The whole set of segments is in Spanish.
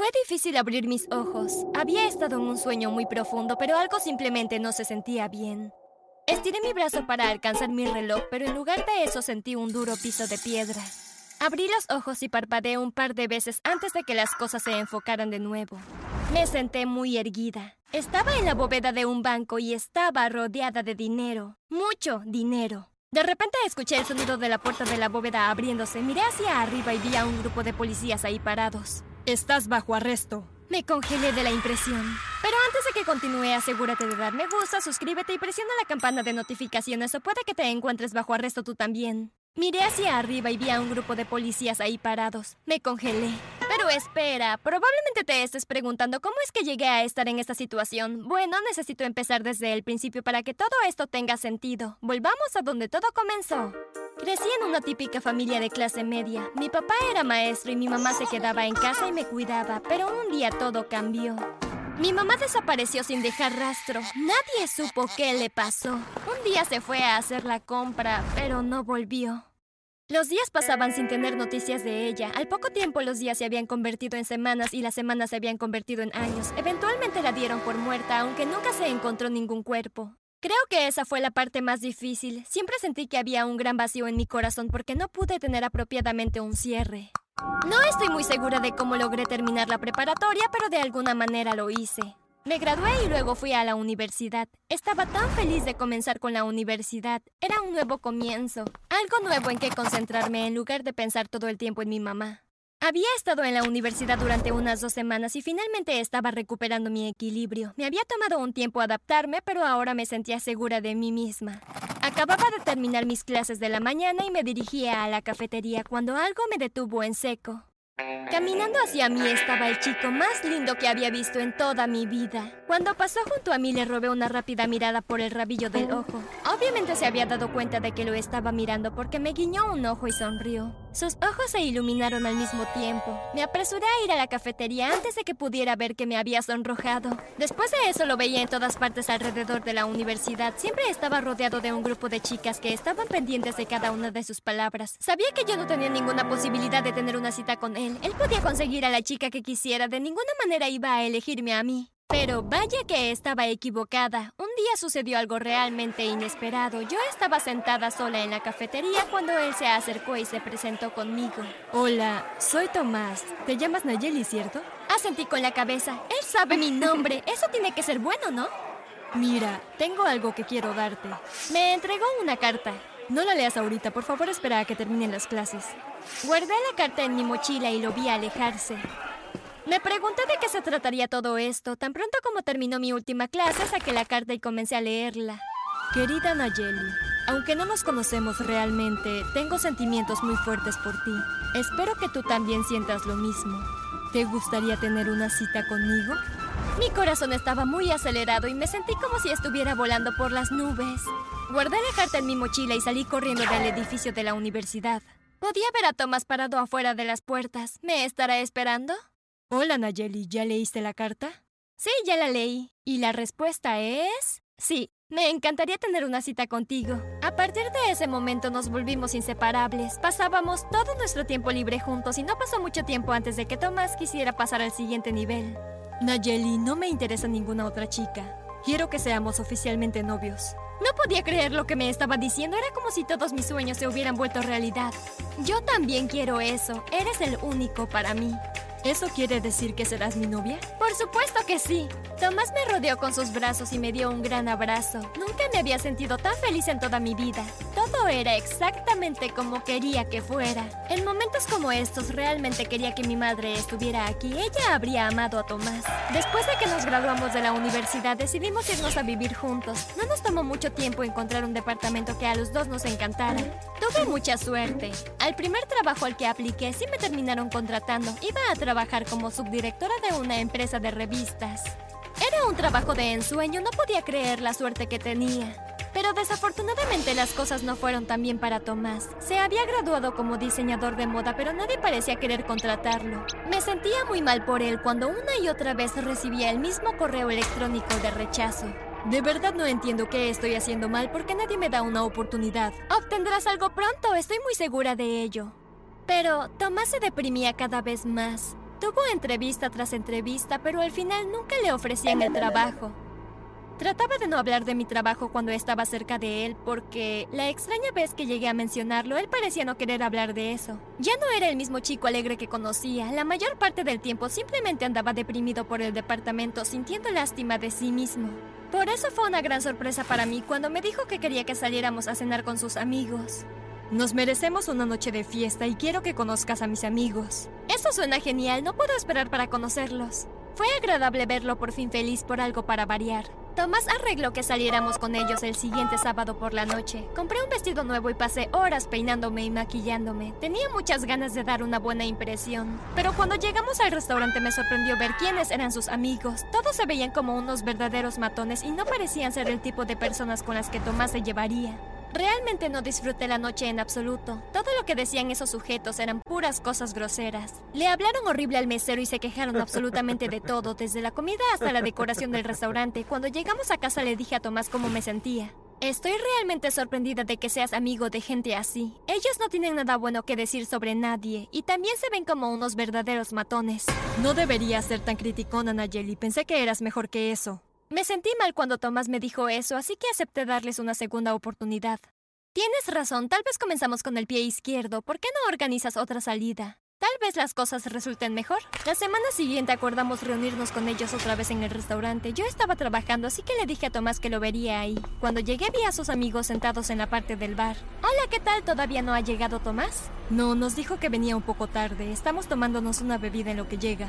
Fue difícil abrir mis ojos. Había estado en un sueño muy profundo, pero algo simplemente no se sentía bien. Estiré mi brazo para alcanzar mi reloj, pero en lugar de eso sentí un duro piso de piedra. Abrí los ojos y parpadeé un par de veces antes de que las cosas se enfocaran de nuevo. Me senté muy erguida. Estaba en la bóveda de un banco y estaba rodeada de dinero. Mucho dinero. De repente escuché el sonido de la puerta de la bóveda abriéndose. Miré hacia arriba y vi a un grupo de policías ahí parados. Estás bajo arresto. Me congelé de la impresión. Pero antes de que continúe, asegúrate de dar me gusta, suscríbete y presiona la campana de notificaciones o puede que te encuentres bajo arresto tú también. Miré hacia arriba y vi a un grupo de policías ahí parados. Me congelé. Pero espera, probablemente te estés preguntando cómo es que llegué a estar en esta situación. Bueno, necesito empezar desde el principio para que todo esto tenga sentido. Volvamos a donde todo comenzó. Crecí en una típica familia de clase media. Mi papá era maestro y mi mamá se quedaba en casa y me cuidaba, pero un día todo cambió. Mi mamá desapareció sin dejar rastro. Nadie supo qué le pasó. Un día se fue a hacer la compra, pero no volvió. Los días pasaban sin tener noticias de ella. Al poco tiempo los días se habían convertido en semanas y las semanas se habían convertido en años. Eventualmente la dieron por muerta, aunque nunca se encontró ningún cuerpo. Creo que esa fue la parte más difícil. Siempre sentí que había un gran vacío en mi corazón porque no pude tener apropiadamente un cierre. No estoy muy segura de cómo logré terminar la preparatoria, pero de alguna manera lo hice. Me gradué y luego fui a la universidad. Estaba tan feliz de comenzar con la universidad. Era un nuevo comienzo, algo nuevo en que concentrarme en lugar de pensar todo el tiempo en mi mamá. Había estado en la universidad durante unas dos semanas y finalmente estaba recuperando mi equilibrio. Me había tomado un tiempo adaptarme, pero ahora me sentía segura de mí misma. Acababa de terminar mis clases de la mañana y me dirigía a la cafetería cuando algo me detuvo en seco. Caminando hacia mí estaba el chico más lindo que había visto en toda mi vida. Cuando pasó junto a mí le robé una rápida mirada por el rabillo del ojo. Obviamente se había dado cuenta de que lo estaba mirando porque me guiñó un ojo y sonrió. Sus ojos se iluminaron al mismo tiempo. Me apresuré a ir a la cafetería antes de que pudiera ver que me había sonrojado. Después de eso lo veía en todas partes alrededor de la universidad. Siempre estaba rodeado de un grupo de chicas que estaban pendientes de cada una de sus palabras. Sabía que yo no tenía ninguna posibilidad de tener una cita con él. Él podía conseguir a la chica que quisiera. De ninguna manera iba a elegirme a mí. Pero vaya que estaba equivocada. Un día sucedió algo realmente inesperado. Yo estaba sentada sola en la cafetería cuando él se acercó y se presentó conmigo. Hola, soy Tomás. Te llamas Nayeli, ¿cierto? Asentí con la cabeza. Él sabe mi nombre. Eso tiene que ser bueno, ¿no? Mira, tengo algo que quiero darte. Me entregó una carta. No la leas ahorita, por favor espera a que terminen las clases. Guardé la carta en mi mochila y lo vi alejarse. Me pregunté de qué se trataría todo esto. Tan pronto como terminó mi última clase, saqué la carta y comencé a leerla. Querida Nayeli, aunque no nos conocemos realmente, tengo sentimientos muy fuertes por ti. Espero que tú también sientas lo mismo. ¿Te gustaría tener una cita conmigo? Mi corazón estaba muy acelerado y me sentí como si estuviera volando por las nubes. Guardé la carta en mi mochila y salí corriendo del edificio de la universidad. Podía ver a Thomas parado afuera de las puertas. ¿Me estará esperando? Hola Nayeli, ¿ya leíste la carta? Sí, ya la leí. Y la respuesta es... Sí, me encantaría tener una cita contigo. A partir de ese momento nos volvimos inseparables. Pasábamos todo nuestro tiempo libre juntos y no pasó mucho tiempo antes de que Tomás quisiera pasar al siguiente nivel. Nayeli, no me interesa ninguna otra chica. Quiero que seamos oficialmente novios. No podía creer lo que me estaba diciendo. Era como si todos mis sueños se hubieran vuelto realidad. Yo también quiero eso. Eres el único para mí. ¿Eso quiere decir que serás mi novia? Por supuesto que sí. Tomás me rodeó con sus brazos y me dio un gran abrazo. Nunca me había sentido tan feliz en toda mi vida. Todo era exactamente como quería que fuera. En momentos como estos realmente quería que mi madre estuviera aquí. Ella habría amado a Tomás. Después de que nos graduamos de la universidad decidimos irnos a vivir juntos. No nos tomó mucho tiempo encontrar un departamento que a los dos nos encantara. Tuve mucha suerte. Al primer trabajo al que apliqué sí me terminaron contratando. Iba a trabajar como subdirectora de una empresa de revistas. Era un trabajo de ensueño, no podía creer la suerte que tenía. Pero desafortunadamente las cosas no fueron tan bien para Tomás. Se había graduado como diseñador de moda, pero nadie parecía querer contratarlo. Me sentía muy mal por él cuando una y otra vez recibía el mismo correo electrónico de rechazo. De verdad no entiendo qué estoy haciendo mal porque nadie me da una oportunidad. Obtendrás algo pronto, estoy muy segura de ello. Pero Tomás se deprimía cada vez más. Tuvo entrevista tras entrevista, pero al final nunca le ofrecían el trabajo. Trataba de no hablar de mi trabajo cuando estaba cerca de él porque la extraña vez que llegué a mencionarlo, él parecía no querer hablar de eso. Ya no era el mismo chico alegre que conocía. La mayor parte del tiempo simplemente andaba deprimido por el departamento, sintiendo lástima de sí mismo. Por eso fue una gran sorpresa para mí cuando me dijo que quería que saliéramos a cenar con sus amigos. Nos merecemos una noche de fiesta y quiero que conozcas a mis amigos. Eso suena genial, no puedo esperar para conocerlos. Fue agradable verlo por fin feliz por algo para variar. Tomás arregló que saliéramos con ellos el siguiente sábado por la noche. Compré un vestido nuevo y pasé horas peinándome y maquillándome. Tenía muchas ganas de dar una buena impresión. Pero cuando llegamos al restaurante me sorprendió ver quiénes eran sus amigos. Todos se veían como unos verdaderos matones y no parecían ser el tipo de personas con las que Tomás se llevaría. Realmente no disfruté la noche en absoluto. Todo lo que decían esos sujetos eran puras cosas groseras. Le hablaron horrible al mesero y se quejaron absolutamente de todo, desde la comida hasta la decoración del restaurante. Cuando llegamos a casa le dije a Tomás cómo me sentía. Estoy realmente sorprendida de que seas amigo de gente así. Ellos no tienen nada bueno que decir sobre nadie y también se ven como unos verdaderos matones. No deberías ser tan criticona, Nayeli. Pensé que eras mejor que eso. Me sentí mal cuando Tomás me dijo eso, así que acepté darles una segunda oportunidad. Tienes razón, tal vez comenzamos con el pie izquierdo. ¿Por qué no organizas otra salida? Tal vez las cosas resulten mejor. La semana siguiente acordamos reunirnos con ellos otra vez en el restaurante. Yo estaba trabajando, así que le dije a Tomás que lo vería ahí. Cuando llegué vi a sus amigos sentados en la parte del bar. Hola, ¿qué tal? ¿Todavía no ha llegado Tomás? No, nos dijo que venía un poco tarde. Estamos tomándonos una bebida en lo que llega.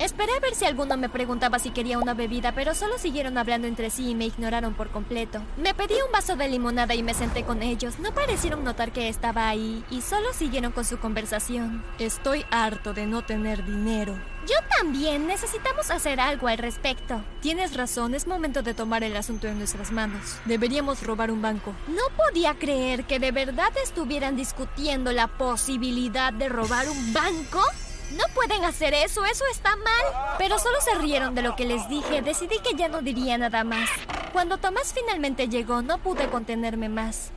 Esperé a ver si alguno me preguntaba si quería una bebida, pero solo siguieron hablando entre sí y me ignoraron por completo. Me pedí un vaso de limonada y me senté con ellos. No parecieron notar que estaba ahí y solo siguieron con su conversación. Estoy harto de no tener dinero. Yo también. Necesitamos hacer algo al respecto. Tienes razón, es momento de tomar el asunto en nuestras manos. Deberíamos robar un banco. No podía creer que de verdad estuvieran discutiendo la posibilidad de robar un banco. No pueden hacer eso, eso está mal. Pero solo se rieron de lo que les dije. Decidí que ya no diría nada más. Cuando Tomás finalmente llegó, no pude contenerme más.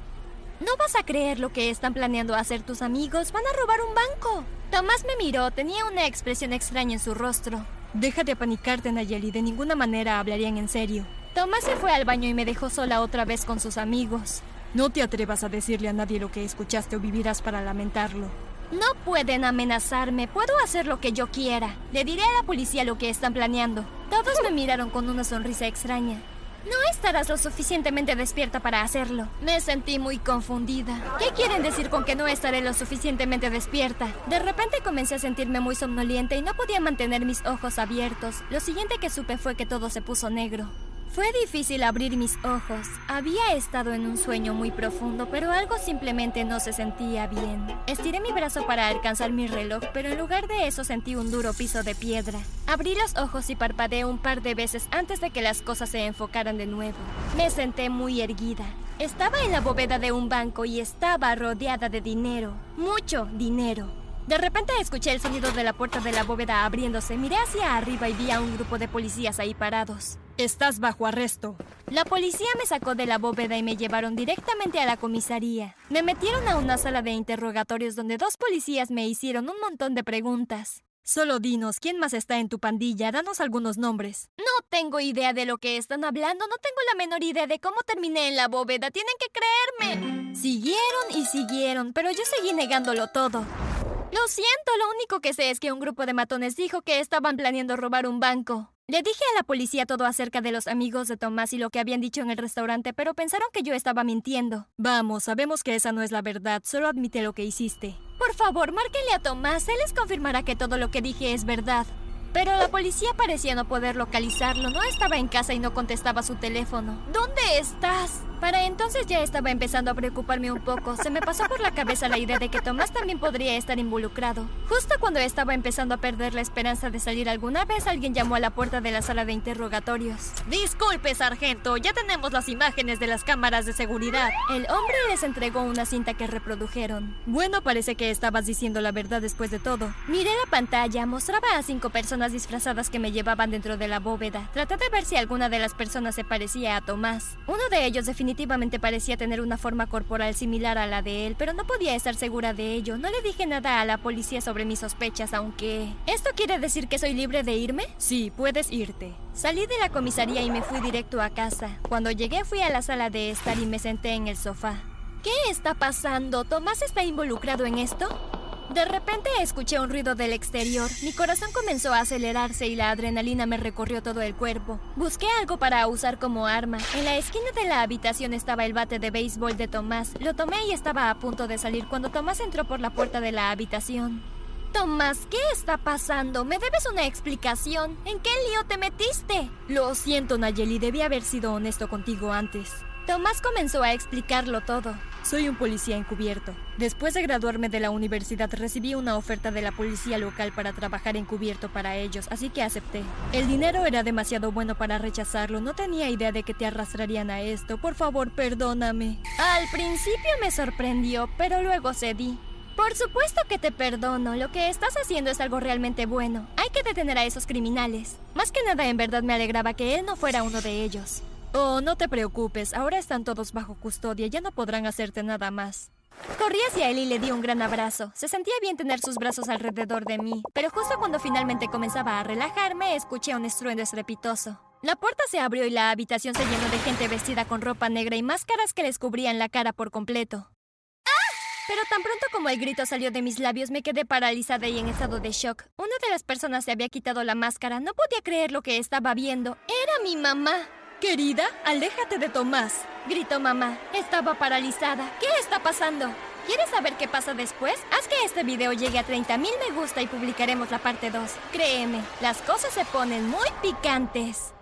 No vas a creer lo que están planeando hacer tus amigos. Van a robar un banco. Tomás me miró, tenía una expresión extraña en su rostro. Déjate apanicarte, Nayeli. De ninguna manera hablarían en serio. Tomás se fue al baño y me dejó sola otra vez con sus amigos. No te atrevas a decirle a nadie lo que escuchaste o vivirás para lamentarlo. No pueden amenazarme, puedo hacer lo que yo quiera. Le diré a la policía lo que están planeando. Todos me miraron con una sonrisa extraña. No estarás lo suficientemente despierta para hacerlo. Me sentí muy confundida. ¿Qué quieren decir con que no estaré lo suficientemente despierta? De repente comencé a sentirme muy somnoliente y no podía mantener mis ojos abiertos. Lo siguiente que supe fue que todo se puso negro. Fue difícil abrir mis ojos. Había estado en un sueño muy profundo, pero algo simplemente no se sentía bien. Estiré mi brazo para alcanzar mi reloj, pero en lugar de eso sentí un duro piso de piedra. Abrí los ojos y parpadeé un par de veces antes de que las cosas se enfocaran de nuevo. Me senté muy erguida. Estaba en la bóveda de un banco y estaba rodeada de dinero. Mucho dinero. De repente escuché el sonido de la puerta de la bóveda abriéndose. Miré hacia arriba y vi a un grupo de policías ahí parados. Estás bajo arresto. La policía me sacó de la bóveda y me llevaron directamente a la comisaría. Me metieron a una sala de interrogatorios donde dos policías me hicieron un montón de preguntas. Solo dinos, ¿quién más está en tu pandilla? Danos algunos nombres. No tengo idea de lo que están hablando, no tengo la menor idea de cómo terminé en la bóveda, tienen que creerme. Siguieron y siguieron, pero yo seguí negándolo todo. Lo siento, lo único que sé es que un grupo de matones dijo que estaban planeando robar un banco. Le dije a la policía todo acerca de los amigos de Tomás y lo que habían dicho en el restaurante, pero pensaron que yo estaba mintiendo. Vamos, sabemos que esa no es la verdad, solo admite lo que hiciste. Por favor, márquenle a Tomás, él les confirmará que todo lo que dije es verdad. Pero la policía parecía no poder localizarlo, no estaba en casa y no contestaba su teléfono. ¿Dónde estás? Para entonces ya estaba empezando a preocuparme un poco. Se me pasó por la cabeza la idea de que Tomás también podría estar involucrado. Justo cuando estaba empezando a perder la esperanza de salir alguna vez, alguien llamó a la puerta de la sala de interrogatorios. Disculpe, sargento, ya tenemos las imágenes de las cámaras de seguridad. El hombre les entregó una cinta que reprodujeron. Bueno, parece que estabas diciendo la verdad después de todo. Miré la pantalla, mostraba a cinco personas disfrazadas que me llevaban dentro de la bóveda. Traté de ver si alguna de las personas se parecía a Tomás. Uno de ellos definitivamente parecía tener una forma corporal similar a la de él, pero no podía estar segura de ello. No le dije nada a la policía sobre mis sospechas, aunque... ¿Esto quiere decir que soy libre de irme? Sí, puedes irte. Salí de la comisaría y me fui directo a casa. Cuando llegué fui a la sala de estar y me senté en el sofá. ¿Qué está pasando? ¿Tomás está involucrado en esto? De repente escuché un ruido del exterior. Mi corazón comenzó a acelerarse y la adrenalina me recorrió todo el cuerpo. Busqué algo para usar como arma. En la esquina de la habitación estaba el bate de béisbol de Tomás. Lo tomé y estaba a punto de salir cuando Tomás entró por la puerta de la habitación. Tomás, ¿qué está pasando? ¿Me debes una explicación? ¿En qué lío te metiste? Lo siento, Nayeli, debí haber sido honesto contigo antes. Tomás comenzó a explicarlo todo. Soy un policía encubierto. Después de graduarme de la universidad recibí una oferta de la policía local para trabajar encubierto para ellos, así que acepté. El dinero era demasiado bueno para rechazarlo, no tenía idea de que te arrastrarían a esto. Por favor, perdóname. Al principio me sorprendió, pero luego cedí. Por supuesto que te perdono, lo que estás haciendo es algo realmente bueno. Hay que detener a esos criminales. Más que nada en verdad me alegraba que él no fuera uno de ellos. Oh, no te preocupes, ahora están todos bajo custodia, ya no podrán hacerte nada más. Corrí hacia él y le di un gran abrazo. Se sentía bien tener sus brazos alrededor de mí, pero justo cuando finalmente comenzaba a relajarme, escuché un estruendo estrepitoso. La puerta se abrió y la habitación se llenó de gente vestida con ropa negra y máscaras que les cubrían la cara por completo. ¡Ah! Pero tan pronto como el grito salió de mis labios, me quedé paralizada y en estado de shock. Una de las personas se había quitado la máscara. No podía creer lo que estaba viendo. Era mi mamá. Querida, aléjate de Tomás, gritó mamá. Estaba paralizada. ¿Qué está pasando? ¿Quieres saber qué pasa después? Haz que este video llegue a 30.000 me gusta y publicaremos la parte 2. Créeme, las cosas se ponen muy picantes.